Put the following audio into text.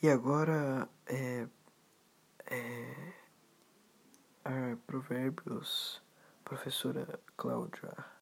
E agora, é, é, é, Provérbios, professora Cláudia.